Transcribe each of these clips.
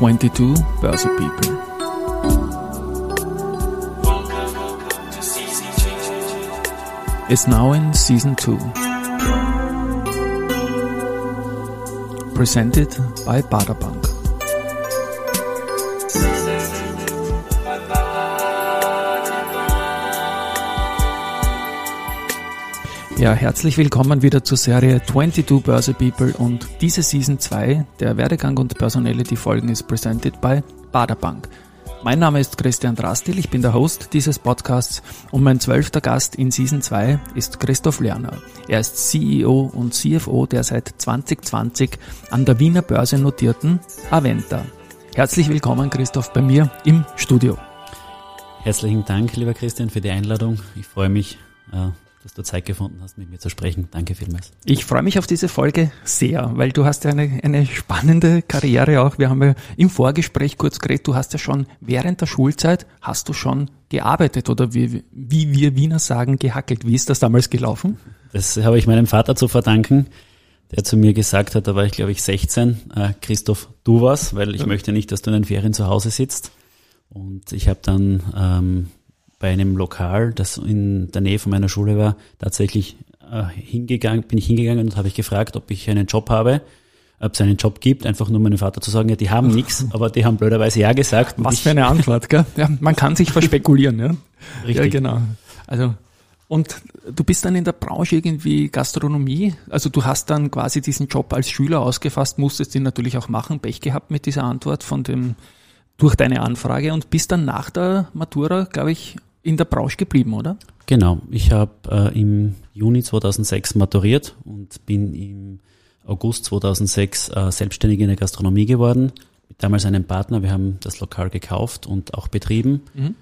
22 Börse People. It's now in season 2. Presented by Baderbank. Ja, herzlich willkommen wieder zur Serie 22 Börse People und diese Season 2 der Werdegang und Personality Folgen ist presented by Baderbank. Mein Name ist Christian Drastil, ich bin der Host dieses Podcasts und mein zwölfter Gast in Season 2 ist Christoph Lerner. Er ist CEO und CFO der seit 2020 an der Wiener Börse notierten Aventa. Herzlich willkommen Christoph bei mir im Studio. Herzlichen Dank, lieber Christian, für die Einladung. Ich freue mich, äh, dass du Zeit gefunden hast, mit mir zu sprechen. Danke vielmals. Ich freue mich auf diese Folge sehr, weil du hast ja eine, eine spannende Karriere auch. Wir haben ja im Vorgespräch kurz geredet, du hast ja schon während der Schulzeit, hast du schon gearbeitet oder wie, wie wir Wiener sagen, gehackelt. Wie ist das damals gelaufen? Das habe ich meinem Vater zu verdanken, der zu mir gesagt hat, da war ich glaube ich 16, äh, Christoph, du was, weil ich ja. möchte nicht, dass du in den Ferien zu Hause sitzt. Und ich habe dann ähm, bei einem Lokal, das in der Nähe von meiner Schule war, tatsächlich äh, hingegangen, bin ich hingegangen und habe ich gefragt, ob ich einen Job habe, ob es einen Job gibt, einfach nur meinem Vater zu sagen, ja, die haben nichts, aber die haben blöderweise ja gesagt. Was für eine Antwort, gell? Ja, man kann sich verspekulieren, ja. Richtig. Ja, genau. Also, und du bist dann in der Branche irgendwie Gastronomie, also du hast dann quasi diesen Job als Schüler ausgefasst, musstest ihn natürlich auch machen, Pech gehabt mit dieser Antwort von dem, durch deine Anfrage und bist dann nach der Matura, glaube ich, in der Branche geblieben, oder? Genau. Ich habe äh, im Juni 2006 maturiert und bin im August 2006 äh, selbstständig in der Gastronomie geworden. Mit damals einem Partner. Wir haben das Lokal gekauft und auch betrieben. Mhm.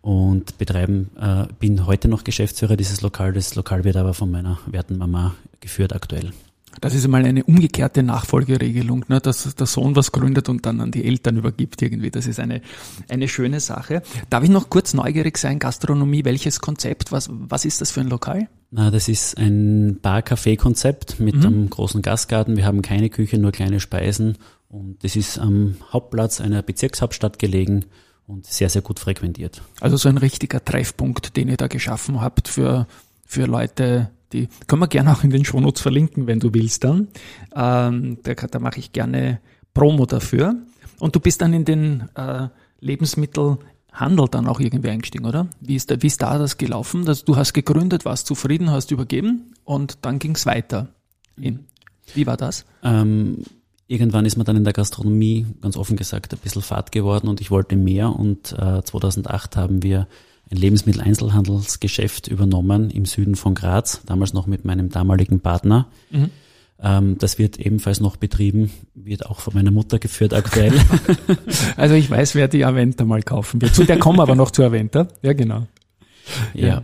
Und betreiben, äh, bin heute noch Geschäftsführer dieses Lokal. Das Lokal wird aber von meiner werten Mama geführt aktuell. Das ist einmal eine umgekehrte Nachfolgeregelung, ne, dass der Sohn was gründet und dann an die Eltern übergibt irgendwie. Das ist eine, eine schöne Sache. Darf ich noch kurz neugierig sein, Gastronomie, welches Konzept, was, was ist das für ein Lokal? Na, das ist ein Bar-Café-Konzept mit mhm. einem großen Gastgarten. Wir haben keine Küche, nur kleine Speisen und das ist am Hauptplatz einer Bezirkshauptstadt gelegen und sehr, sehr gut frequentiert. Also so ein richtiger Treffpunkt, den ihr da geschaffen habt für, für Leute, die können wir gerne auch in den Shownotes verlinken, wenn du willst dann. Ähm, da, da mache ich gerne Promo dafür. Und du bist dann in den äh, Lebensmittelhandel dann auch irgendwie eingestiegen, oder? Wie ist, da, wie ist da das gelaufen? Dass du hast gegründet, warst zufrieden, hast übergeben und dann ging es weiter. In, wie war das? Ähm, irgendwann ist man dann in der Gastronomie, ganz offen gesagt, ein bisschen fad geworden und ich wollte mehr und äh, 2008 haben wir ein Lebensmitteleinzelhandelsgeschäft übernommen im Süden von Graz, damals noch mit meinem damaligen Partner. Mhm. Ähm, das wird ebenfalls noch betrieben, wird auch von meiner Mutter geführt aktuell. also ich weiß, wer die Aventa mal kaufen wird. Zu der kommen aber noch zu Aventa. Ja, genau. Ja. ja.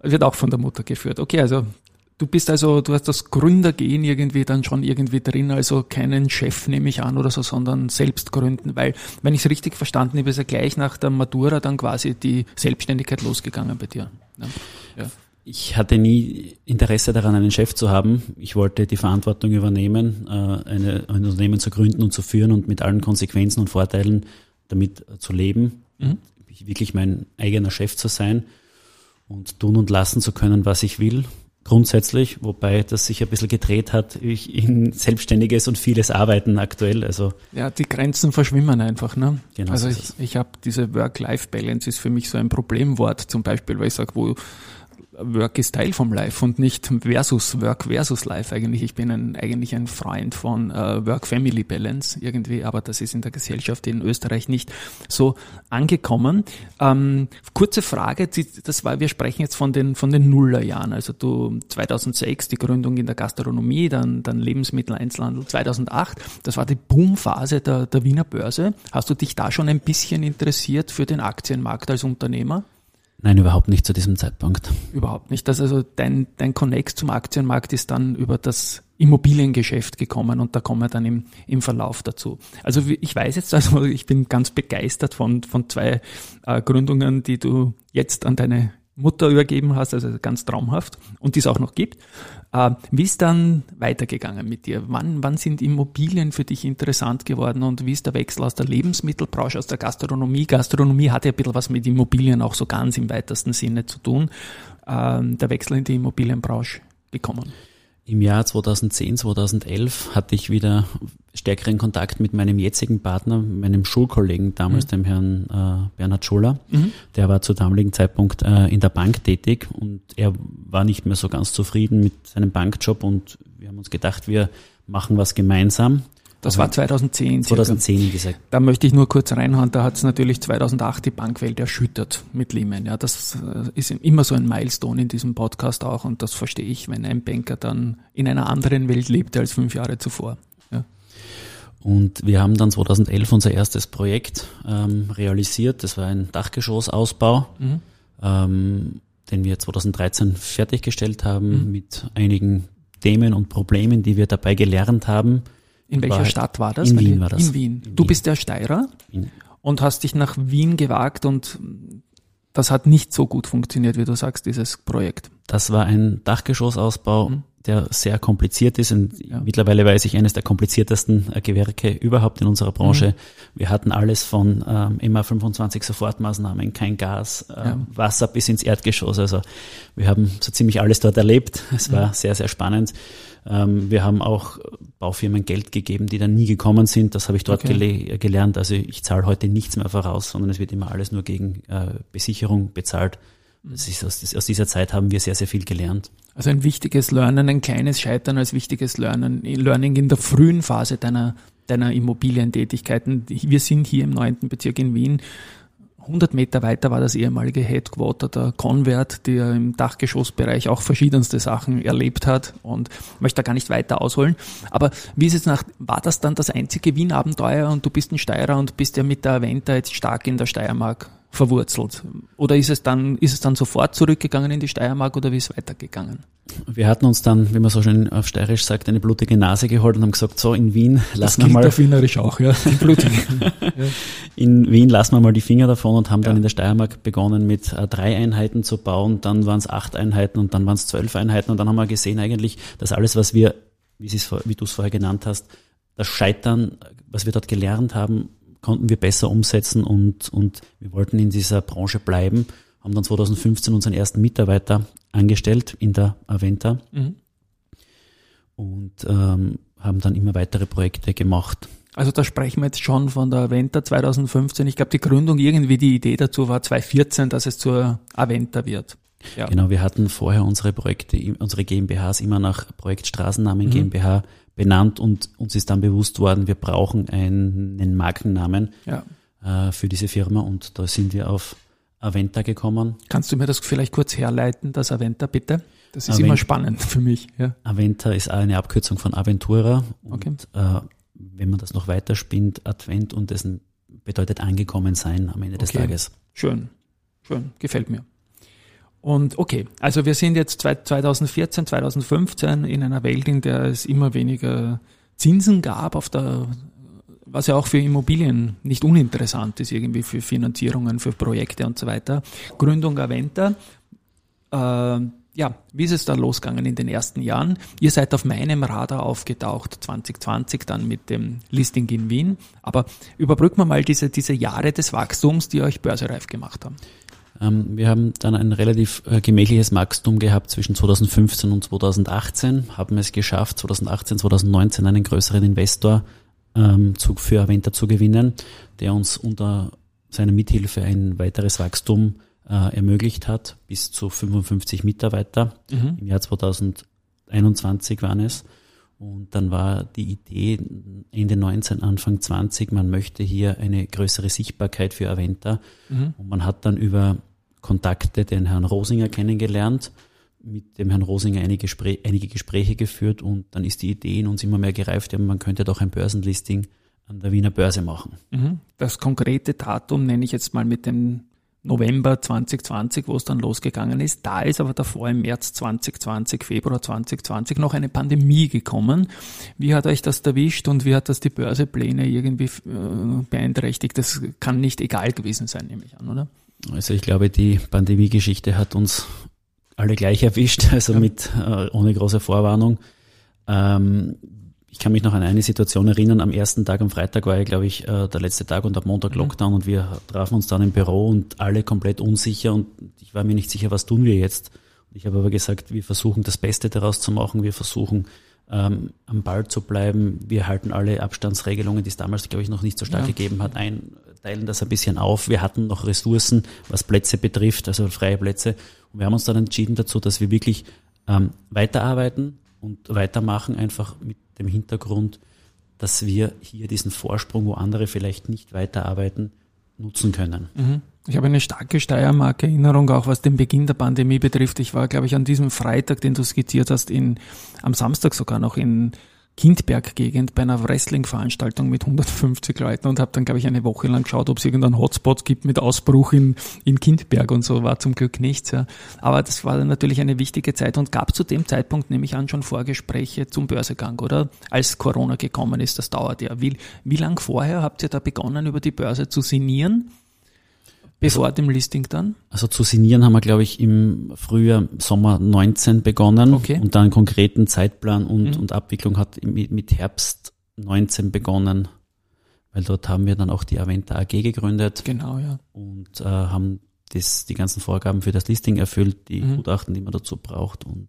Wird auch von der Mutter geführt. Okay, also Du bist also, du hast das Gründergehen irgendwie dann schon irgendwie drin, also keinen Chef nehme ich an oder so, sondern selbst gründen, weil, wenn ich es richtig verstanden habe, ist ja gleich nach der Matura dann quasi die Selbstständigkeit losgegangen bei dir. Ja. Ich hatte nie Interesse daran, einen Chef zu haben. Ich wollte die Verantwortung übernehmen, äh, eine, ein Unternehmen zu gründen und zu führen und mit allen Konsequenzen und Vorteilen damit zu leben, mhm. wirklich mein eigener Chef zu sein und tun und lassen zu können, was ich will grundsätzlich, wobei das sich ein bisschen gedreht hat ich in Selbstständiges und vieles Arbeiten aktuell. Also ja, die Grenzen verschwimmen einfach. Ne? Genau also ich, ich habe diese Work-Life-Balance ist für mich so ein Problemwort zum Beispiel, weil ich sage, wo Work ist Teil vom Life und nicht versus Work versus Life eigentlich. Ich bin ein, eigentlich ein Freund von äh, Work-Family-Balance irgendwie, aber das ist in der Gesellschaft in Österreich nicht so angekommen. Ähm, kurze Frage, das war, wir sprechen jetzt von den, von den Nullerjahren, also du 2006 die Gründung in der Gastronomie, dann, dann Lebensmitteleinzelhandel 2008, das war die Boomphase der, der Wiener Börse. Hast du dich da schon ein bisschen interessiert für den Aktienmarkt als Unternehmer? Nein, überhaupt nicht zu diesem Zeitpunkt. Überhaupt nicht. Das also dein, dein Connect zum Aktienmarkt ist dann über das Immobiliengeschäft gekommen und da kommen wir dann im, im Verlauf dazu. Also ich weiß jetzt, also ich bin ganz begeistert von, von zwei äh, Gründungen, die du jetzt an deine Mutter übergeben hast, also ganz traumhaft und die es auch noch gibt. Äh, wie ist dann weitergegangen mit dir? Wann, wann sind Immobilien für dich interessant geworden und wie ist der Wechsel aus der Lebensmittelbranche, aus der Gastronomie? Gastronomie hat ja ein bisschen was mit Immobilien auch so ganz im weitesten Sinne zu tun. Äh, der Wechsel in die Immobilienbranche gekommen. Im Jahr 2010, 2011 hatte ich wieder stärkeren Kontakt mit meinem jetzigen Partner, meinem Schulkollegen damals, mhm. dem Herrn äh, Bernhard Schuller. Mhm. Der war zu damaligen Zeitpunkt äh, in der Bank tätig und er war nicht mehr so ganz zufrieden mit seinem Bankjob und wir haben uns gedacht, wir machen was gemeinsam. Das war 2010. 2010 circa. gesagt. Da möchte ich nur kurz reinhauen, da hat es natürlich 2008 die Bankwelt erschüttert mit Lehman. Ja, das äh, ist immer so ein Milestone in diesem Podcast auch und das verstehe ich, wenn ein Banker dann in einer anderen Welt lebt als fünf Jahre zuvor. Ja. Und wir haben dann 2011 unser erstes Projekt ähm, realisiert. Das war ein Dachgeschossausbau, mhm. ähm, den wir 2013 fertiggestellt haben mhm. mit einigen Themen und Problemen, die wir dabei gelernt haben in welcher war Stadt war das? In Wien war das. In Wien. In du bist der Steirer in. und hast dich nach Wien gewagt und das hat nicht so gut funktioniert, wie du sagst, dieses Projekt. Das war ein Dachgeschossausbau, mhm. Der sehr kompliziert ist und ja. mittlerweile weiß ich eines der kompliziertesten äh, Gewerke überhaupt in unserer Branche. Mhm. Wir hatten alles von ähm, MA 25 Sofortmaßnahmen, kein Gas, äh, ja. Wasser bis ins Erdgeschoss. Also wir haben so ziemlich alles dort erlebt. Es war mhm. sehr, sehr spannend. Ähm, wir haben auch Baufirmen Geld gegeben, die dann nie gekommen sind. Das habe ich dort okay. gelernt. Also ich zahle heute nichts mehr voraus, sondern es wird immer alles nur gegen äh, Besicherung bezahlt. Ist, aus, aus, dieser Zeit haben wir sehr, sehr viel gelernt. Also ein wichtiges Lernen, ein kleines Scheitern als wichtiges Lernen, Learning in der frühen Phase deiner, deiner Immobilientätigkeiten. Wir sind hier im neunten Bezirk in Wien 100 Meter weiter war das ehemalige Headquarter der Convert, der im Dachgeschossbereich auch verschiedenste Sachen erlebt hat und möchte da gar nicht weiter ausholen. Aber wie ist es nach, war das dann das einzige Wien-Abenteuer und du bist ein Steirer und bist ja mit der Aventa jetzt stark in der Steiermark verwurzelt? Oder ist es dann, ist es dann sofort zurückgegangen in die Steiermark oder wie ist es weitergegangen? Wir hatten uns dann, wie man so schön auf Steirisch sagt, eine blutige Nase geholt und haben gesagt, so in Wien lassen wir mal. Auf Wienerisch auch, ja. In Wien lassen wir mal die Finger davon und haben ja. dann in der Steiermark begonnen mit äh, drei Einheiten zu bauen, dann waren es acht Einheiten und dann waren es zwölf Einheiten und dann haben wir gesehen eigentlich, dass alles, was wir, wie, wie du es vorher genannt hast, das Scheitern, was wir dort gelernt haben, konnten wir besser umsetzen und, und wir wollten in dieser Branche bleiben, haben dann 2015 unseren ersten Mitarbeiter angestellt in der Aventa mhm. und ähm, haben dann immer weitere Projekte gemacht. Also da sprechen wir jetzt schon von der Aventa 2015. Ich glaube, die Gründung, irgendwie die Idee dazu war 2014, dass es zur Aventa wird. Ja. Genau, wir hatten vorher unsere Projekte, unsere GmbHs immer nach Projekt Straßennamen mhm. GmbH benannt und uns ist dann bewusst worden, wir brauchen einen Markennamen ja. äh, für diese Firma und da sind wir auf Aventa gekommen. Kannst du mir das vielleicht kurz herleiten, das Aventa bitte? Das ist Avent immer spannend für mich. Ja. Aventa ist eine Abkürzung von Aventura und äh, wenn man das noch weiter spinnt, Advent und das bedeutet angekommen sein am Ende des okay. Tages. Schön, schön, gefällt mir. Und okay, also wir sind jetzt 2014, 2015 in einer Welt, in der es immer weniger Zinsen gab, auf der, was ja auch für Immobilien nicht uninteressant ist, irgendwie für Finanzierungen, für Projekte und so weiter. Gründung Aventa. Äh, ja, wie ist es da losgegangen in den ersten Jahren? Ihr seid auf meinem Radar aufgetaucht, 2020 dann mit dem Listing in Wien. Aber überbrücken wir mal diese, diese Jahre des Wachstums, die euch börsereif gemacht haben. Ähm, wir haben dann ein relativ äh, gemächliches Wachstum gehabt zwischen 2015 und 2018, haben es geschafft, 2018, 2019 einen größeren Investor ähm, für Aventa zu gewinnen, der uns unter seiner Mithilfe ein weiteres Wachstum äh, ermöglicht hat, bis zu 55 Mitarbeiter. Mhm. Im Jahr 2021 waren es. Und dann war die Idee Ende 19, Anfang 20, man möchte hier eine größere Sichtbarkeit für Aventa. Mhm. Und man hat dann über Kontakte den Herrn Rosinger kennengelernt, mit dem Herrn Rosinger einige, Gespräche, einige Gespräche geführt und dann ist die Idee in uns immer mehr gereift, ja, man könnte doch ein Börsenlisting an der Wiener Börse machen. Mhm. Das konkrete Datum nenne ich jetzt mal mit dem November 2020, wo es dann losgegangen ist. Da ist aber davor im März 2020, Februar 2020 noch eine Pandemie gekommen. Wie hat euch das erwischt und wie hat das die Börsepläne irgendwie äh, beeinträchtigt? Das kann nicht egal gewesen sein, nehme ich an, oder? Also ich glaube, die Pandemie-Geschichte hat uns alle gleich erwischt, also ja. mit äh, ohne große Vorwarnung. Ähm, ich kann mich noch an eine Situation erinnern. Am ersten Tag, am Freitag war ja, glaube ich, äh, der letzte Tag und am Montag mhm. Lockdown und wir trafen uns dann im Büro und alle komplett unsicher und ich war mir nicht sicher, was tun wir jetzt. Ich habe aber gesagt, wir versuchen das Beste daraus zu machen. Wir versuchen ähm, am Ball zu bleiben. Wir halten alle Abstandsregelungen, die es damals, glaube ich, noch nicht so stark ja. gegeben hat, ein, teilen das ein bisschen auf. Wir hatten noch Ressourcen, was Plätze betrifft, also freie Plätze. Und wir haben uns dann entschieden dazu, dass wir wirklich ähm, weiterarbeiten und weitermachen, einfach mit dem Hintergrund, dass wir hier diesen Vorsprung, wo andere vielleicht nicht weiterarbeiten, nutzen können. Mhm. Ich habe eine starke Steiermark-Erinnerung, auch was den Beginn der Pandemie betrifft. Ich war, glaube ich, an diesem Freitag, den du skizziert hast, in, am Samstag sogar noch in Kindberg-Gegend bei einer Wrestling-Veranstaltung mit 150 Leuten und habe dann, glaube ich, eine Woche lang geschaut, ob es irgendeinen Hotspot gibt mit Ausbruch in, in Kindberg und so, war zum Glück nichts. Ja. Aber das war natürlich eine wichtige Zeit und gab zu dem Zeitpunkt, nehme ich an, schon Vorgespräche zum Börsegang, oder? Als Corona gekommen ist, das dauert ja. Wie, wie lang vorher habt ihr da begonnen, über die Börse zu sinnieren? Bevor also, dem Listing dann? Also zu signieren haben wir, glaube ich, im Frühjahr, Sommer 19 begonnen okay. und dann einen konkreten Zeitplan und, mhm. und Abwicklung hat mit, mit Herbst 19 begonnen, weil dort haben wir dann auch die Aventa AG gegründet. Genau, ja. Und äh, haben das, die ganzen Vorgaben für das Listing erfüllt, die mhm. Gutachten, die man dazu braucht und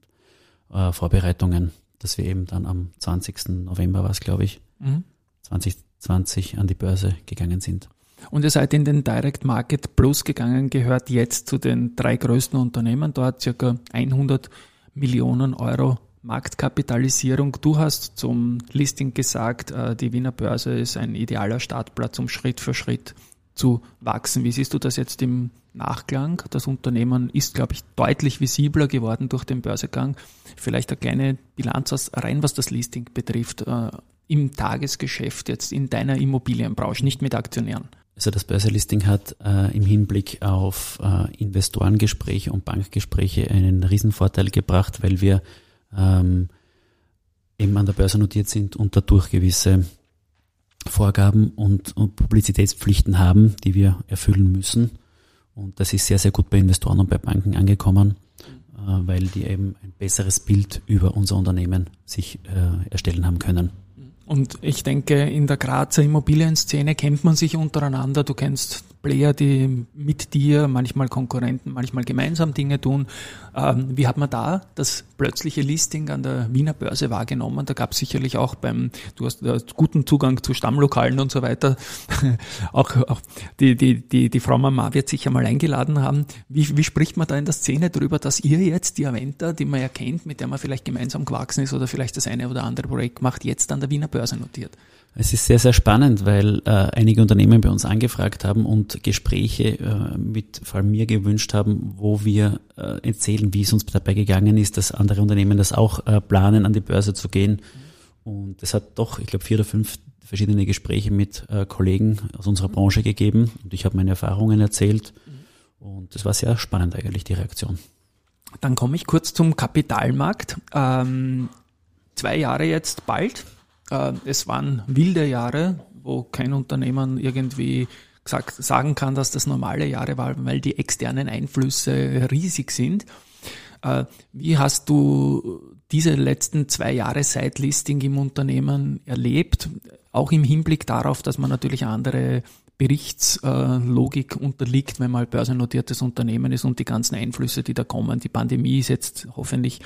äh, Vorbereitungen, dass wir eben dann am 20. November war es, glaube ich, mhm. 2020 an die Börse gegangen sind. Und ihr seid in den Direct Market Plus gegangen, gehört jetzt zu den drei größten Unternehmen, dort circa 100 Millionen Euro Marktkapitalisierung. Du hast zum Listing gesagt, äh, die Wiener Börse ist ein idealer Startplatz, um Schritt für Schritt zu wachsen. Wie siehst du das jetzt im Nachklang? Das Unternehmen ist, glaube ich, deutlich visibler geworden durch den Börsegang. Vielleicht eine kleine Bilanz rein, was das Listing betrifft, äh, im Tagesgeschäft jetzt in deiner Immobilienbranche, nicht mit Aktionären. Also das Börselisting hat äh, im Hinblick auf äh, Investorengespräche und Bankgespräche einen Riesenvorteil gebracht, weil wir ähm, eben an der Börse notiert sind und dadurch gewisse Vorgaben und, und Publizitätspflichten haben, die wir erfüllen müssen. Und das ist sehr, sehr gut bei Investoren und bei Banken angekommen, äh, weil die eben ein besseres Bild über unser Unternehmen sich äh, erstellen haben können. Und ich denke, in der Grazer Immobilienszene kennt man sich untereinander. Du kennst Player, die mit dir, manchmal Konkurrenten, manchmal gemeinsam Dinge tun. Ähm, wie hat man da das plötzliche Listing an der Wiener Börse wahrgenommen? Da gab es sicherlich auch beim, du hast äh, guten Zugang zu Stammlokalen und so weiter. auch, auch die, die, die, die Frau Mama wird sich ja mal eingeladen haben. Wie, wie spricht man da in der Szene darüber, dass ihr jetzt die Aventa, die man ja kennt, mit der man vielleicht gemeinsam gewachsen ist oder vielleicht das eine oder andere Projekt macht, jetzt an der Wiener Börse notiert? Es ist sehr, sehr spannend, weil äh, einige Unternehmen bei uns angefragt haben und Gespräche äh, mit vor allem mir gewünscht haben, wo wir äh, erzählen, wie es uns dabei gegangen ist, dass andere Unternehmen das auch äh, planen, an die Börse zu gehen. Und es hat doch, ich glaube, vier oder fünf verschiedene Gespräche mit äh, Kollegen aus unserer Branche gegeben und ich habe meine Erfahrungen erzählt. Und es war sehr spannend eigentlich, die Reaktion. Dann komme ich kurz zum Kapitalmarkt. Ähm, zwei Jahre jetzt bald es waren wilde Jahre, wo kein Unternehmen irgendwie gesagt, sagen kann, dass das normale Jahre waren, weil die externen Einflüsse riesig sind. Äh, wie hast du diese letzten zwei Jahre seit Listing im Unternehmen erlebt? Auch im Hinblick darauf, dass man natürlich andere Berichtslogik unterliegt, wenn man börsennotiertes Unternehmen ist und die ganzen Einflüsse, die da kommen. Die Pandemie ist jetzt hoffentlich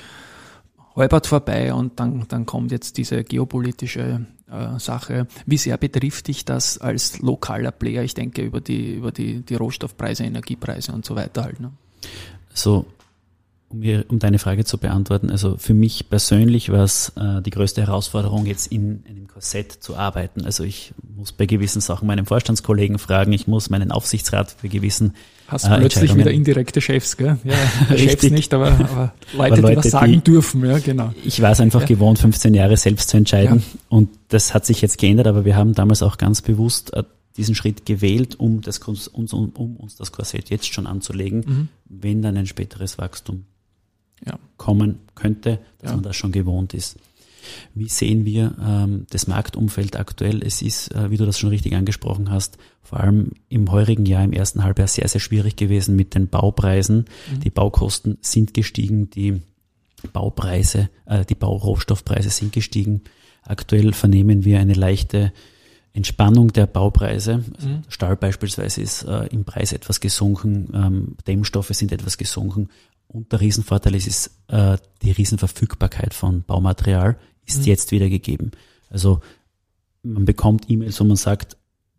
halbert vorbei und dann, dann kommt jetzt diese geopolitische äh, Sache. Wie sehr betrifft dich das als lokaler Player? Ich denke über die, über die, die Rohstoffpreise, Energiepreise und so weiter halt. Ne? So, um, mir, um deine Frage zu beantworten, also für mich persönlich war es äh, die größte Herausforderung, jetzt in einem Korsett zu arbeiten. Also ich muss bei gewissen Sachen meinen Vorstandskollegen fragen, ich muss meinen Aufsichtsrat bei gewissen Hast äh, plötzlich wieder indirekte Chefs, gell? Ja, Chefs nicht, aber, aber Leute, aber Leute, die was sagen die, dürfen, ja, genau. Ich war es einfach ja. gewohnt, 15 Jahre selbst zu entscheiden ja. und das hat sich jetzt geändert, aber wir haben damals auch ganz bewusst äh, diesen Schritt gewählt, um, das, uns, um, um uns das Korsett jetzt schon anzulegen, mhm. wenn dann ein späteres Wachstum ja. kommen könnte, dass man das schon gewohnt ist. Wie sehen wir ähm, das Marktumfeld aktuell? Es ist, äh, wie du das schon richtig angesprochen hast, vor allem im heurigen Jahr, im ersten Halbjahr sehr, sehr schwierig gewesen mit den Baupreisen. Mhm. Die Baukosten sind gestiegen, die Baupreise, äh, die Baurohstoffpreise sind gestiegen. Aktuell vernehmen wir eine leichte Entspannung der Baupreise. Also mhm. Stahl beispielsweise ist äh, im Preis etwas gesunken, ähm, Dämmstoffe sind etwas gesunken. Und der Riesenvorteil ist, ist äh, die Riesenverfügbarkeit von Baumaterial ist mhm. jetzt wieder gegeben. Also man bekommt E-Mails, wo man sagt,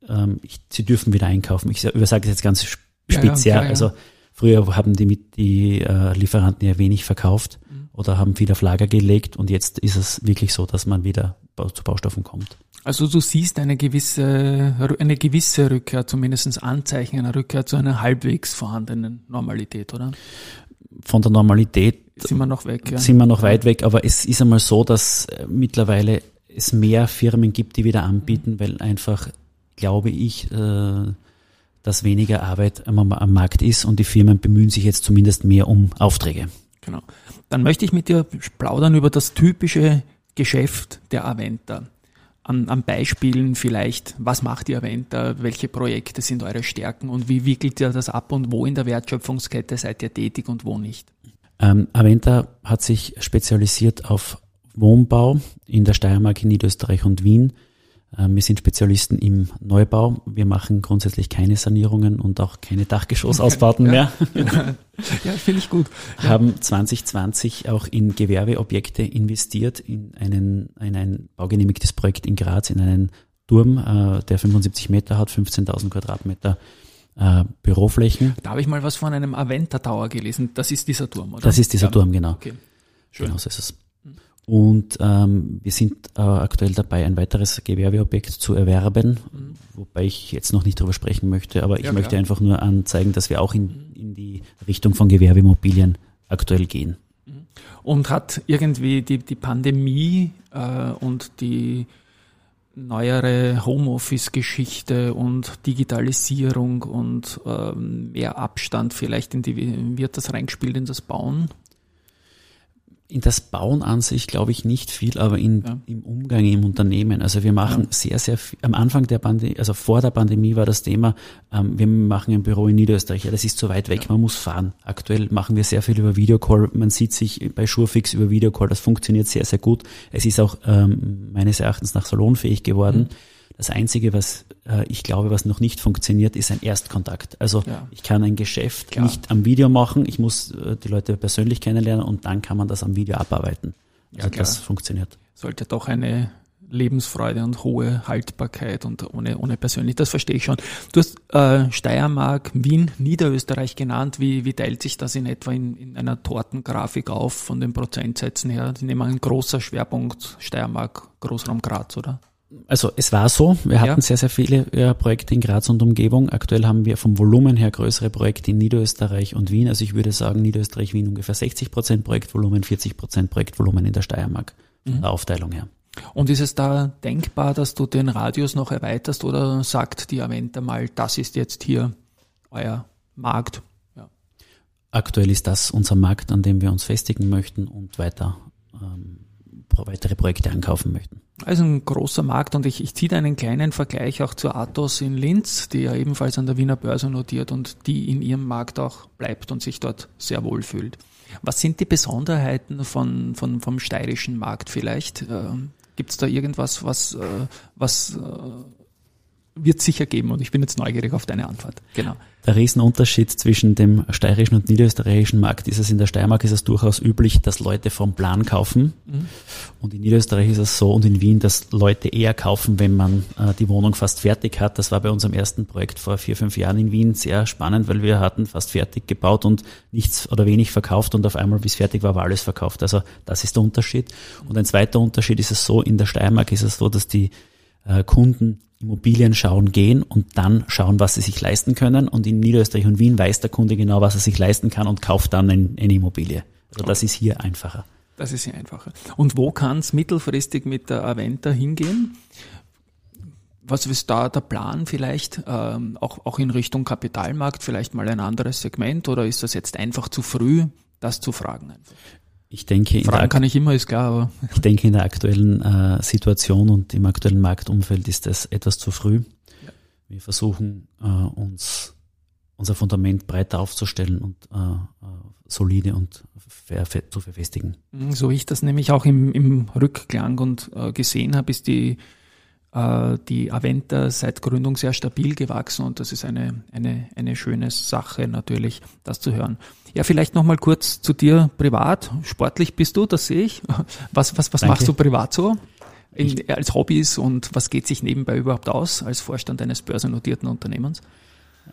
ähm, ich, sie dürfen wieder einkaufen. Ich übersage es jetzt ganz speziell. Ja, ja, ja, also früher haben die mit die äh, Lieferanten ja wenig verkauft mhm. oder haben viel auf Lager gelegt und jetzt ist es wirklich so, dass man wieder zu Baustoffen kommt. Also du siehst eine gewisse, eine gewisse Rückkehr, zumindest Anzeichen einer Rückkehr zu einer halbwegs vorhandenen Normalität, oder? Von der Normalität sind wir noch weg, ja. Sind wir noch weit weg, aber es ist einmal so, dass äh, mittlerweile es mehr Firmen gibt, die wieder anbieten, weil einfach, glaube ich, äh, dass weniger Arbeit am, Markt ist und die Firmen bemühen sich jetzt zumindest mehr um Aufträge. Genau. Dann möchte ich mit dir plaudern über das typische Geschäft der Aventa an, an Beispielen vielleicht, was macht ihr Aventa, welche Projekte sind eure Stärken und wie wickelt ihr das ab und wo in der Wertschöpfungskette seid ihr tätig und wo nicht? Ähm, Aventa hat sich spezialisiert auf Wohnbau in der Steiermark, in Niederösterreich und Wien. Ähm, wir sind Spezialisten im Neubau. Wir machen grundsätzlich keine Sanierungen und auch keine Dachgeschossausbauten mehr. Ja, ja finde ich gut. Ja. Haben 2020 auch in Gewerbeobjekte investiert, in, einen, in ein baugenehmigtes Projekt in Graz, in einen Turm, äh, der 75 Meter hat, 15.000 Quadratmeter äh, Büroflächen. Da habe ich mal was von einem Aventa Tower gelesen. Das ist dieser Turm, oder? Das ist dieser ja. Turm, genau. Okay. Schön. Genau so ist es. Und ähm, wir sind äh, aktuell dabei, ein weiteres Gewerbeobjekt zu erwerben, mhm. wobei ich jetzt noch nicht darüber sprechen möchte, aber ich ja, möchte einfach nur anzeigen, dass wir auch in, mhm. in die Richtung von Gewerbeimmobilien aktuell gehen. Mhm. Und hat irgendwie die, die Pandemie äh, und die neuere Homeoffice-Geschichte und Digitalisierung und ähm, mehr Abstand vielleicht in die, wird das reingespielt in das Bauen? In das Bauen an sich glaube ich nicht viel, aber in, ja. im Umgang im Unternehmen. Also wir machen ja. sehr, sehr viel. Am Anfang der Pandemie, also vor der Pandemie war das Thema, ähm, wir machen ein Büro in Niederösterreich. Ja, das ist zu weit weg, ja. man muss fahren. Aktuell machen wir sehr viel über Videocall. Man sieht sich bei Schurfix über Videocall. Das funktioniert sehr, sehr gut. Es ist auch ähm, meines Erachtens nach salonfähig geworden. Mhm. Das Einzige, was äh, ich glaube, was noch nicht funktioniert, ist ein Erstkontakt. Also ja. ich kann ein Geschäft Klar. nicht am Video machen, ich muss äh, die Leute persönlich kennenlernen und dann kann man das am Video abarbeiten. Also ja, das funktioniert. Sollte doch eine Lebensfreude und hohe Haltbarkeit und ohne, ohne persönlich, das verstehe ich schon. Du hast äh, Steiermark, Wien, Niederösterreich genannt. Wie, wie teilt sich das in etwa in, in einer Tortengrafik auf von den Prozentsätzen her? Die nehmen ein großer Schwerpunkt Steiermark, Großraum Graz, oder? Also es war so, wir hatten ja. sehr, sehr viele ja, Projekte in Graz und Umgebung. Aktuell haben wir vom Volumen her größere Projekte in Niederösterreich und Wien. Also ich würde sagen, Niederösterreich, Wien ungefähr 60 Prozent Projektvolumen, 40 Prozent Projektvolumen in der Steiermark von mhm. der Aufteilung her. Und ist es da denkbar, dass du den Radius noch erweiterst oder sagt die Aventa mal, das ist jetzt hier euer Markt? Ja. Aktuell ist das unser Markt, an dem wir uns festigen möchten und weiter ähm, weitere Projekte ankaufen möchten. Also ein großer Markt und ich, ich ziehe da einen kleinen Vergleich auch zu Athos in Linz, die ja ebenfalls an der Wiener Börse notiert und die in ihrem Markt auch bleibt und sich dort sehr wohl fühlt. Was sind die Besonderheiten von, von, vom steirischen Markt vielleicht? Äh, Gibt es da irgendwas, was, äh, was äh, wird sicher geben und ich bin jetzt neugierig auf deine Antwort. Genau. Der Riesenunterschied zwischen dem steirischen und niederösterreichischen Markt ist es, in der Steiermark ist es durchaus üblich, dass Leute vom Plan kaufen mhm. und in Niederösterreich ist es so und in Wien, dass Leute eher kaufen, wenn man äh, die Wohnung fast fertig hat. Das war bei unserem ersten Projekt vor vier, fünf Jahren in Wien sehr spannend, weil wir hatten fast fertig gebaut und nichts oder wenig verkauft und auf einmal, bis fertig war, war alles verkauft. Also das ist der Unterschied. Und ein zweiter Unterschied ist es so, in der Steiermark ist es so, dass die äh, Kunden Immobilien schauen gehen und dann schauen, was sie sich leisten können. Und in Niederösterreich und Wien weiß der Kunde genau, was er sich leisten kann und kauft dann eine, eine Immobilie. Also das ist hier einfacher. Das ist hier einfacher. Und wo kann es mittelfristig mit der Aventa hingehen? Was ist da der Plan vielleicht, ähm, auch, auch in Richtung Kapitalmarkt, vielleicht mal ein anderes Segment oder ist das jetzt einfach zu früh, das zu fragen? Einfach? Ich denke, in Fragen kann ich immer, ist klar, aber. Ich denke, in der aktuellen äh, Situation und im aktuellen Marktumfeld ist das etwas zu früh. Ja. Wir versuchen, äh, uns unser Fundament breiter aufzustellen und äh, äh solide und zu verfestigen. So ich das nämlich auch im, im Rückklang und äh, gesehen habe, ist die die Aventa seit Gründung sehr stabil gewachsen und das ist eine, eine, eine schöne Sache natürlich, das zu hören. Ja, vielleicht nochmal kurz zu dir privat. Sportlich bist du, das sehe ich. Was, was, was machst du privat so? In, als Hobbys und was geht sich nebenbei überhaupt aus als Vorstand eines börsennotierten Unternehmens?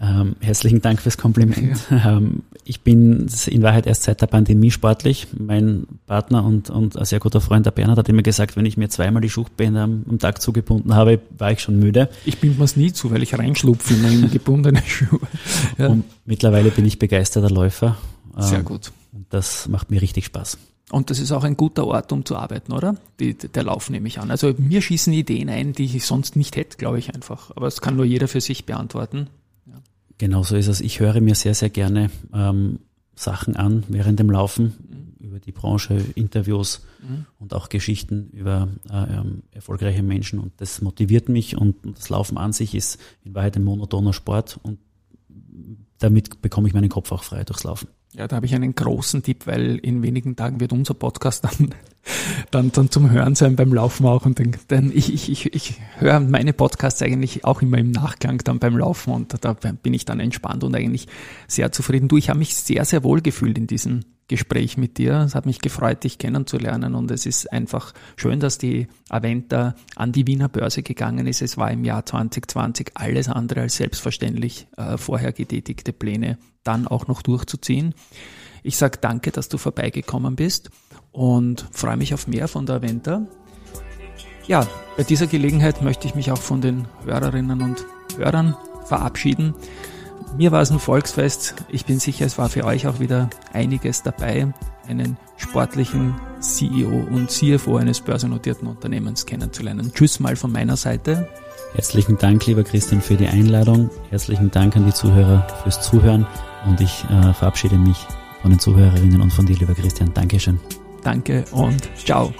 Ähm, herzlichen Dank fürs Kompliment. Ja. Ähm, ich bin in Wahrheit erst seit der Pandemie sportlich. Mein Partner und, und ein sehr guter Freund, der Bernhard, hat immer gesagt, wenn ich mir zweimal die Schuchbänder am, am Tag zugebunden habe, war ich schon müde. Ich bin mir nie zu, weil ich reinschlupfe in meine gebundene Schuhe. Ja. Und mittlerweile bin ich begeisterter Läufer. Sehr ähm, gut. Und das macht mir richtig Spaß. Und das ist auch ein guter Ort, um zu arbeiten, oder? Die, der Lauf nehme ich an. Also mir schießen Ideen ein, die ich sonst nicht hätte, glaube ich einfach. Aber das kann nur jeder für sich beantworten. Genau so ist es. Ich höre mir sehr, sehr gerne ähm, Sachen an während dem Laufen mhm. über die Branche, Interviews mhm. und auch Geschichten über äh, ähm, erfolgreiche Menschen. Und das motiviert mich und das Laufen an sich ist in Wahrheit ein monotoner Sport und damit bekomme ich meinen Kopf auch frei durchs Laufen. Ja, da habe ich einen großen Tipp, weil in wenigen Tagen wird unser Podcast dann, dann, dann zum Hören sein beim Laufen auch. Und dann, denn ich, ich, ich, ich höre meine Podcasts eigentlich auch immer im Nachklang dann beim Laufen und da bin ich dann entspannt und eigentlich sehr zufrieden. Du, ich habe mich sehr, sehr wohl gefühlt in diesen Gespräch mit dir. Es hat mich gefreut, dich kennenzulernen und es ist einfach schön, dass die Aventa an die Wiener Börse gegangen ist. Es war im Jahr 2020 alles andere als selbstverständlich, äh, vorher getätigte Pläne dann auch noch durchzuziehen. Ich sage danke, dass du vorbeigekommen bist und freue mich auf mehr von der Aventa. Ja, bei dieser Gelegenheit möchte ich mich auch von den Hörerinnen und Hörern verabschieden. Mir war es ein Volksfest. Ich bin sicher, es war für euch auch wieder einiges dabei, einen sportlichen CEO und CFO eines börsennotierten Unternehmens kennenzulernen. Tschüss mal von meiner Seite. Herzlichen Dank, lieber Christian, für die Einladung. Herzlichen Dank an die Zuhörer fürs Zuhören und ich äh, verabschiede mich von den Zuhörerinnen und von dir, lieber Christian. Dankeschön. Danke und ciao.